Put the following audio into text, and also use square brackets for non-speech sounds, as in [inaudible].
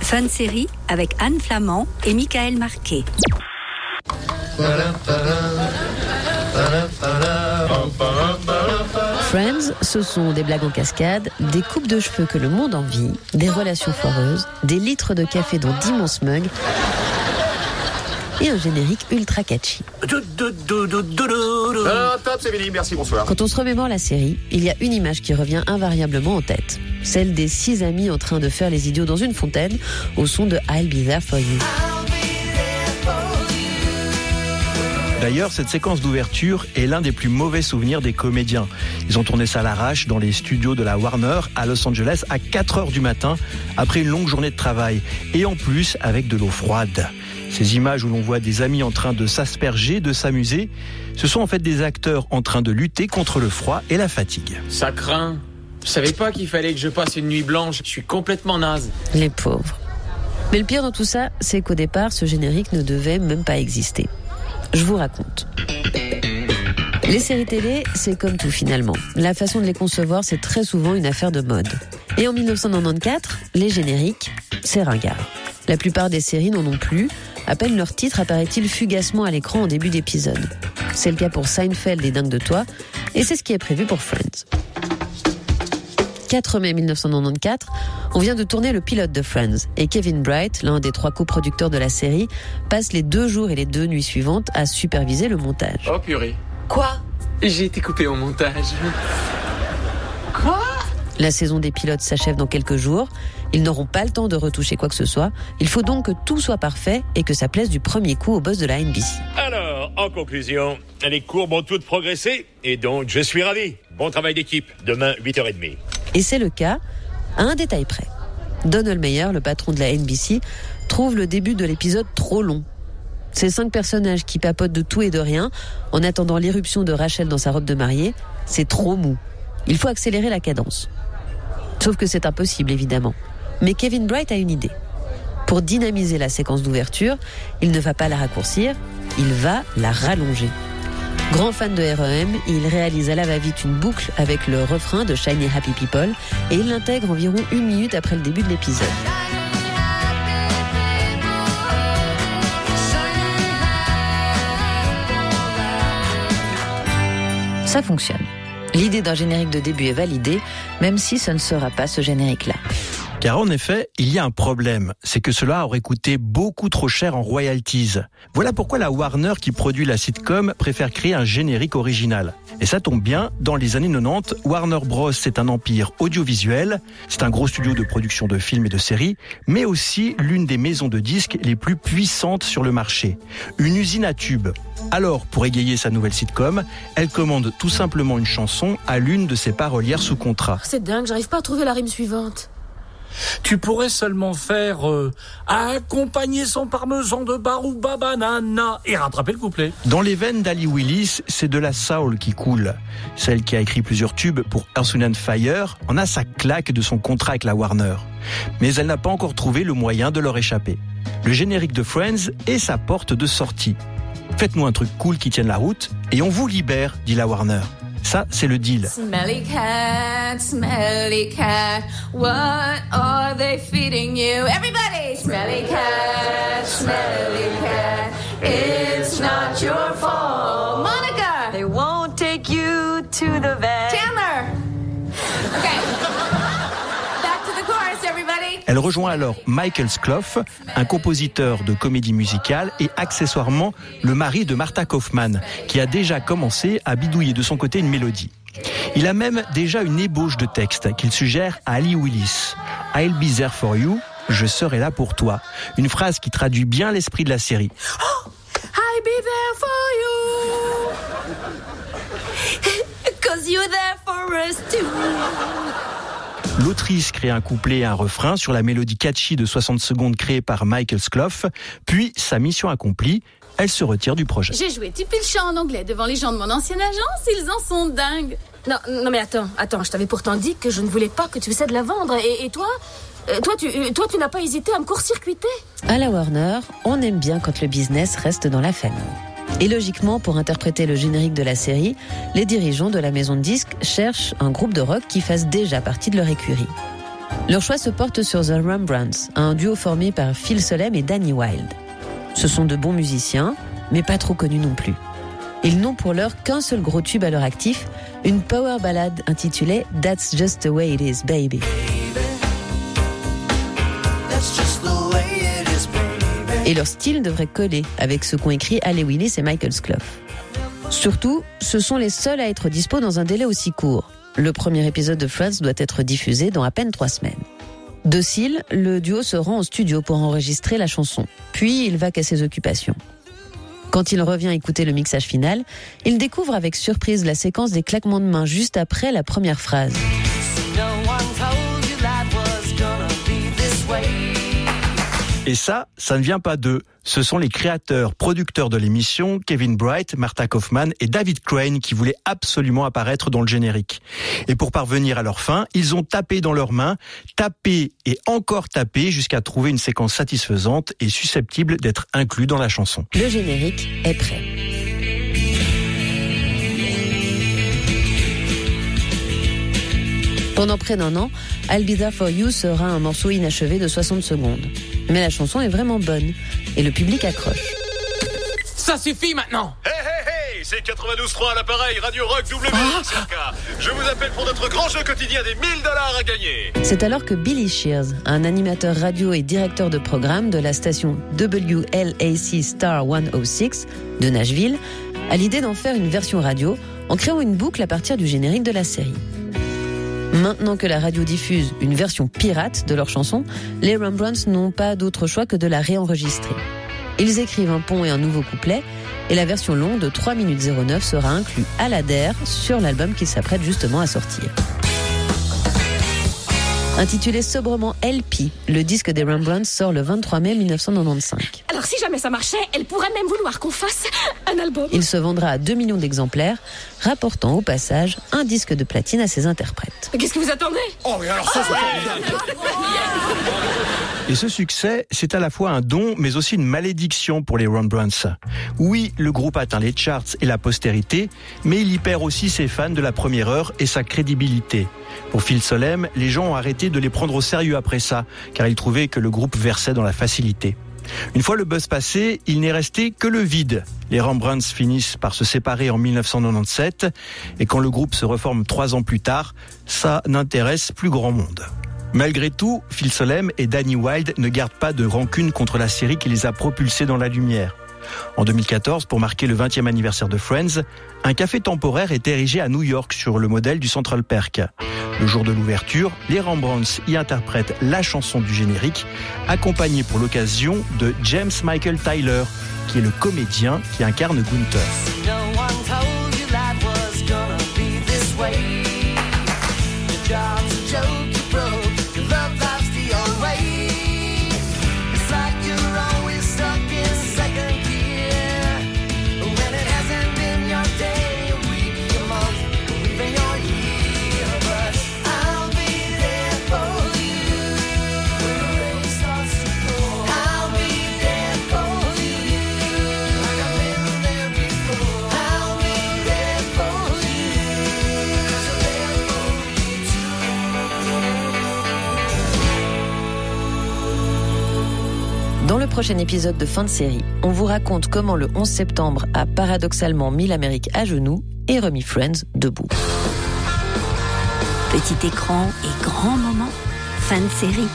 Fun série avec Anne Flamand et Michael Marquet. Friends, ce sont des blagues en cascade, des coupes de cheveux que le monde envie, des relations foireuses, des litres de café dans d'immenses mugs et un générique ultra catchy. Ah, top, c'est fini, merci, bonsoir. Quand on se remémore la série, il y a une image qui revient invariablement en tête. Celle des six amis en train de faire les idiots dans une fontaine au son de I'll Be There For You. D'ailleurs, cette séquence d'ouverture est l'un des plus mauvais souvenirs des comédiens. Ils ont tourné ça à l'arrache dans les studios de la Warner à Los Angeles à 4 heures du matin après une longue journée de travail. Et en plus avec de l'eau froide. Ces images où l'on voit des amis en train de s'asperger, de s'amuser, ce sont en fait des acteurs en train de lutter contre le froid et la fatigue. Ça craint. Je savais pas qu'il fallait que je passe une nuit blanche. Je suis complètement naze. Les pauvres. Mais le pire dans tout ça, c'est qu'au départ, ce générique ne devait même pas exister. Je vous raconte. Les séries télé, c'est comme tout finalement. La façon de les concevoir, c'est très souvent une affaire de mode. Et en 1994, les génériques, c'est ringard. La plupart des séries n'en ont plus. À peine leur titre apparaît-il fugacement à l'écran en début d'épisode. C'est le cas pour Seinfeld et Dingue de toi, et c'est ce qui est prévu pour Friends. 4 mai 1994, on vient de tourner le pilote de Friends et Kevin Bright, l'un des trois coproducteurs de la série, passe les deux jours et les deux nuits suivantes à superviser le montage. Oh purée. Quoi? J'ai été coupé au montage. La saison des pilotes s'achève dans quelques jours. Ils n'auront pas le temps de retoucher quoi que ce soit. Il faut donc que tout soit parfait et que ça plaise du premier coup au boss de la NBC. Alors, en conclusion, les courbes ont toutes progressé et donc je suis ravi. Bon travail d'équipe. Demain, 8h30. Et c'est le cas, à un détail près. Donald Meyer, le patron de la NBC, trouve le début de l'épisode trop long. Ces cinq personnages qui papotent de tout et de rien, en attendant l'irruption de Rachel dans sa robe de mariée, c'est trop mou. Il faut accélérer la cadence. Sauf que c'est impossible, évidemment. Mais Kevin Bright a une idée. Pour dynamiser la séquence d'ouverture, il ne va pas la raccourcir, il va la rallonger. Grand fan de REM, il réalise à la va-vite une boucle avec le refrain de Shiny Happy People et il l'intègre environ une minute après le début de l'épisode. Ça fonctionne. L'idée d'un générique de début est validée, même si ce ne sera pas ce générique-là. Car en effet, il y a un problème, c'est que cela aurait coûté beaucoup trop cher en royalties. Voilà pourquoi la Warner qui produit la sitcom préfère créer un générique original. Et ça tombe bien, dans les années 90, Warner Bros c'est un empire audiovisuel, c'est un gros studio de production de films et de séries, mais aussi l'une des maisons de disques les plus puissantes sur le marché. Une usine à tubes. Alors, pour égayer sa nouvelle sitcom, elle commande tout simplement une chanson à l'une de ses parolières sous contrat. C'est dingue, j'arrive pas à trouver la rime suivante. Tu pourrais seulement faire euh, accompagner son parmesan de barouba banana et rattraper le couplet. Dans les veines d'Ali Willis, c'est de la soul qui coule. Celle qui a écrit plusieurs tubes pour Earth, Fire en a sa claque de son contrat avec la Warner. Mais elle n'a pas encore trouvé le moyen de leur échapper. Le générique de Friends est sa porte de sortie. Faites-nous un truc cool qui tienne la route et on vous libère, dit la Warner. Ça, c'est le deal. Smelly cat, smelly cat, what are they feeding you? Everybody! Smelly cat, smelly cat, it's not your fault. Monica! They won't take you to the vet. Elle rejoint alors Michael Skloff, un compositeur de comédie musicale et accessoirement le mari de Martha Kaufman, qui a déjà commencé à bidouiller de son côté une mélodie. Il a même déjà une ébauche de texte qu'il suggère à Ali Willis. I'll be there for you, je serai là pour toi. Une phrase qui traduit bien l'esprit de la série. Oh, I'll be there for you. [laughs] Cause you're there for us too. L'autrice crée un couplet et un refrain sur la mélodie catchy de 60 secondes créée par Michael Skloff, puis sa mission accomplie, elle se retire du projet. J'ai joué Tipi le chant en anglais devant les gens de mon ancienne agence, ils en sont dingues. Non, non mais attends, attends, je t'avais pourtant dit que je ne voulais pas que tu essaies de la vendre. Et, et toi euh, toi, tu, euh, toi, tu n'as pas hésité à me court-circuiter? À la Warner, on aime bien quand le business reste dans la famille. Et logiquement, pour interpréter le générique de la série, les dirigeants de la maison de disques cherchent un groupe de rock qui fasse déjà partie de leur écurie. Leur choix se porte sur The Rembrandts, un duo formé par Phil Solem et Danny Wilde. Ce sont de bons musiciens, mais pas trop connus non plus. Ils n'ont pour l'heure qu'un seul gros tube à leur actif, une power ballade intitulée That's Just the Way It Is, Baby. Et leur style devrait coller avec ce qu'ont écrit Alley Willis et Michael Sclough. Surtout, ce sont les seuls à être dispo dans un délai aussi court. Le premier épisode de Friends doit être diffusé dans à peine trois semaines. Docile, le duo se rend au studio pour enregistrer la chanson. Puis il va qu'à ses occupations. Quand il revient écouter le mixage final, il découvre avec surprise la séquence des claquements de mains juste après la première phrase. Et ça, ça ne vient pas d'eux. Ce sont les créateurs, producteurs de l'émission, Kevin Bright, Martha Kaufman et David Crane, qui voulaient absolument apparaître dans le générique. Et pour parvenir à leur fin, ils ont tapé dans leurs mains, tapé et encore tapé jusqu'à trouver une séquence satisfaisante et susceptible d'être inclus dans la chanson. Le générique est prêt. Pendant près d'un an, I'll Be There For You sera un morceau inachevé de 60 secondes. Mais la chanson est vraiment bonne et le public accroche. Ça suffit maintenant Hey, hey, hey C'est 92.3 à l'appareil, Radio Rock WXRK. Je vous appelle pour notre grand jeu quotidien des 1000 dollars à gagner. C'est alors que Billy Shears, un animateur radio et directeur de programme de la station WLAC Star 106 de Nashville, a l'idée d'en faire une version radio en créant une boucle à partir du générique de la série. Maintenant que la radio diffuse une version pirate de leur chanson, les Rembrandts n'ont pas d'autre choix que de la réenregistrer. Ils écrivent un pont et un nouveau couplet, et la version longue de 3 minutes 09 sera inclue à la DER sur l'album qu'ils s'apprêtent justement à sortir. Intitulé sobrement LP, le disque des Rembrandts sort le 23 mai 1995. Alors si jamais ça marchait, elle pourrait même vouloir qu'on fasse un album. Il se vendra à 2 millions d'exemplaires, rapportant au passage un disque de platine à ses interprètes. Mais Qu'est-ce que vous attendez? Oh, mais alors ça, [laughs] Et ce succès, c'est à la fois un don, mais aussi une malédiction pour les Rembrandts. Oui, le groupe atteint les charts et la postérité, mais il y perd aussi ses fans de la première heure et sa crédibilité. Pour Phil Solem, les gens ont arrêté de les prendre au sérieux après ça, car ils trouvaient que le groupe versait dans la facilité. Une fois le buzz passé, il n'est resté que le vide. Les Rembrandts finissent par se séparer en 1997, et quand le groupe se reforme trois ans plus tard, ça n'intéresse plus grand monde. Malgré tout, Phil Solem et Danny Wilde ne gardent pas de rancune contre la série qui les a propulsés dans la lumière. En 2014, pour marquer le 20e anniversaire de Friends, un café temporaire est érigé à New York sur le modèle du Central Perk. Le jour de l'ouverture, les Rembrandts y interprètent la chanson du générique, accompagnée pour l'occasion de James Michael Tyler, qui est le comédien qui incarne Gunther. Dans le prochain épisode de fin de série, on vous raconte comment le 11 septembre a paradoxalement mis l'Amérique à genoux et remis Friends debout. Petit écran et grand moment. Fin de série.